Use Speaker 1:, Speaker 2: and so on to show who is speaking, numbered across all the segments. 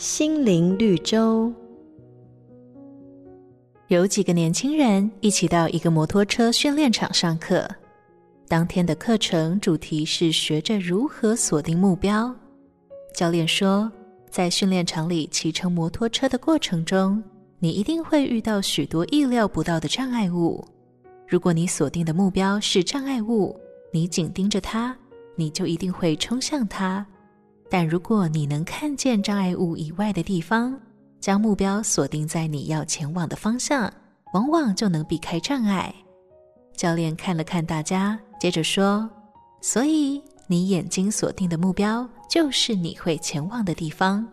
Speaker 1: 心灵绿洲。
Speaker 2: 有几个年轻人一起到一个摩托车训练场上课。当天的课程主题是学着如何锁定目标。教练说，在训练场里骑乘摩托车的过程中，你一定会遇到许多意料不到的障碍物。如果你锁定的目标是障碍物，你紧盯着它，你就一定会冲向它。但如果你能看见障碍物以外的地方，将目标锁定在你要前往的方向，往往就能避开障碍。教练看了看大家。接着说，所以你眼睛锁定的目标就是你会前往的地方。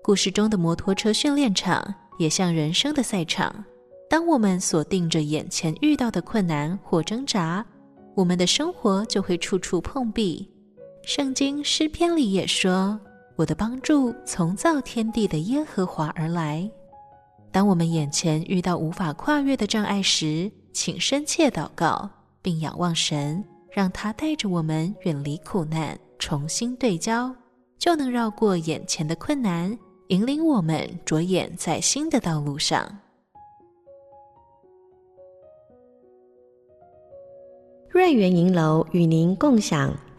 Speaker 2: 故事中的摩托车训练场也像人生的赛场。当我们锁定着眼前遇到的困难或挣扎，我们的生活就会处处碰壁。圣经诗篇里也说：“我的帮助从造天地的耶和华而来。”当我们眼前遇到无法跨越的障碍时，请深切祷告。并仰望神，让他带着我们远离苦难，重新对焦，就能绕过眼前的困难，引领我们着眼在新的道路上。
Speaker 1: 瑞圆银楼与您共享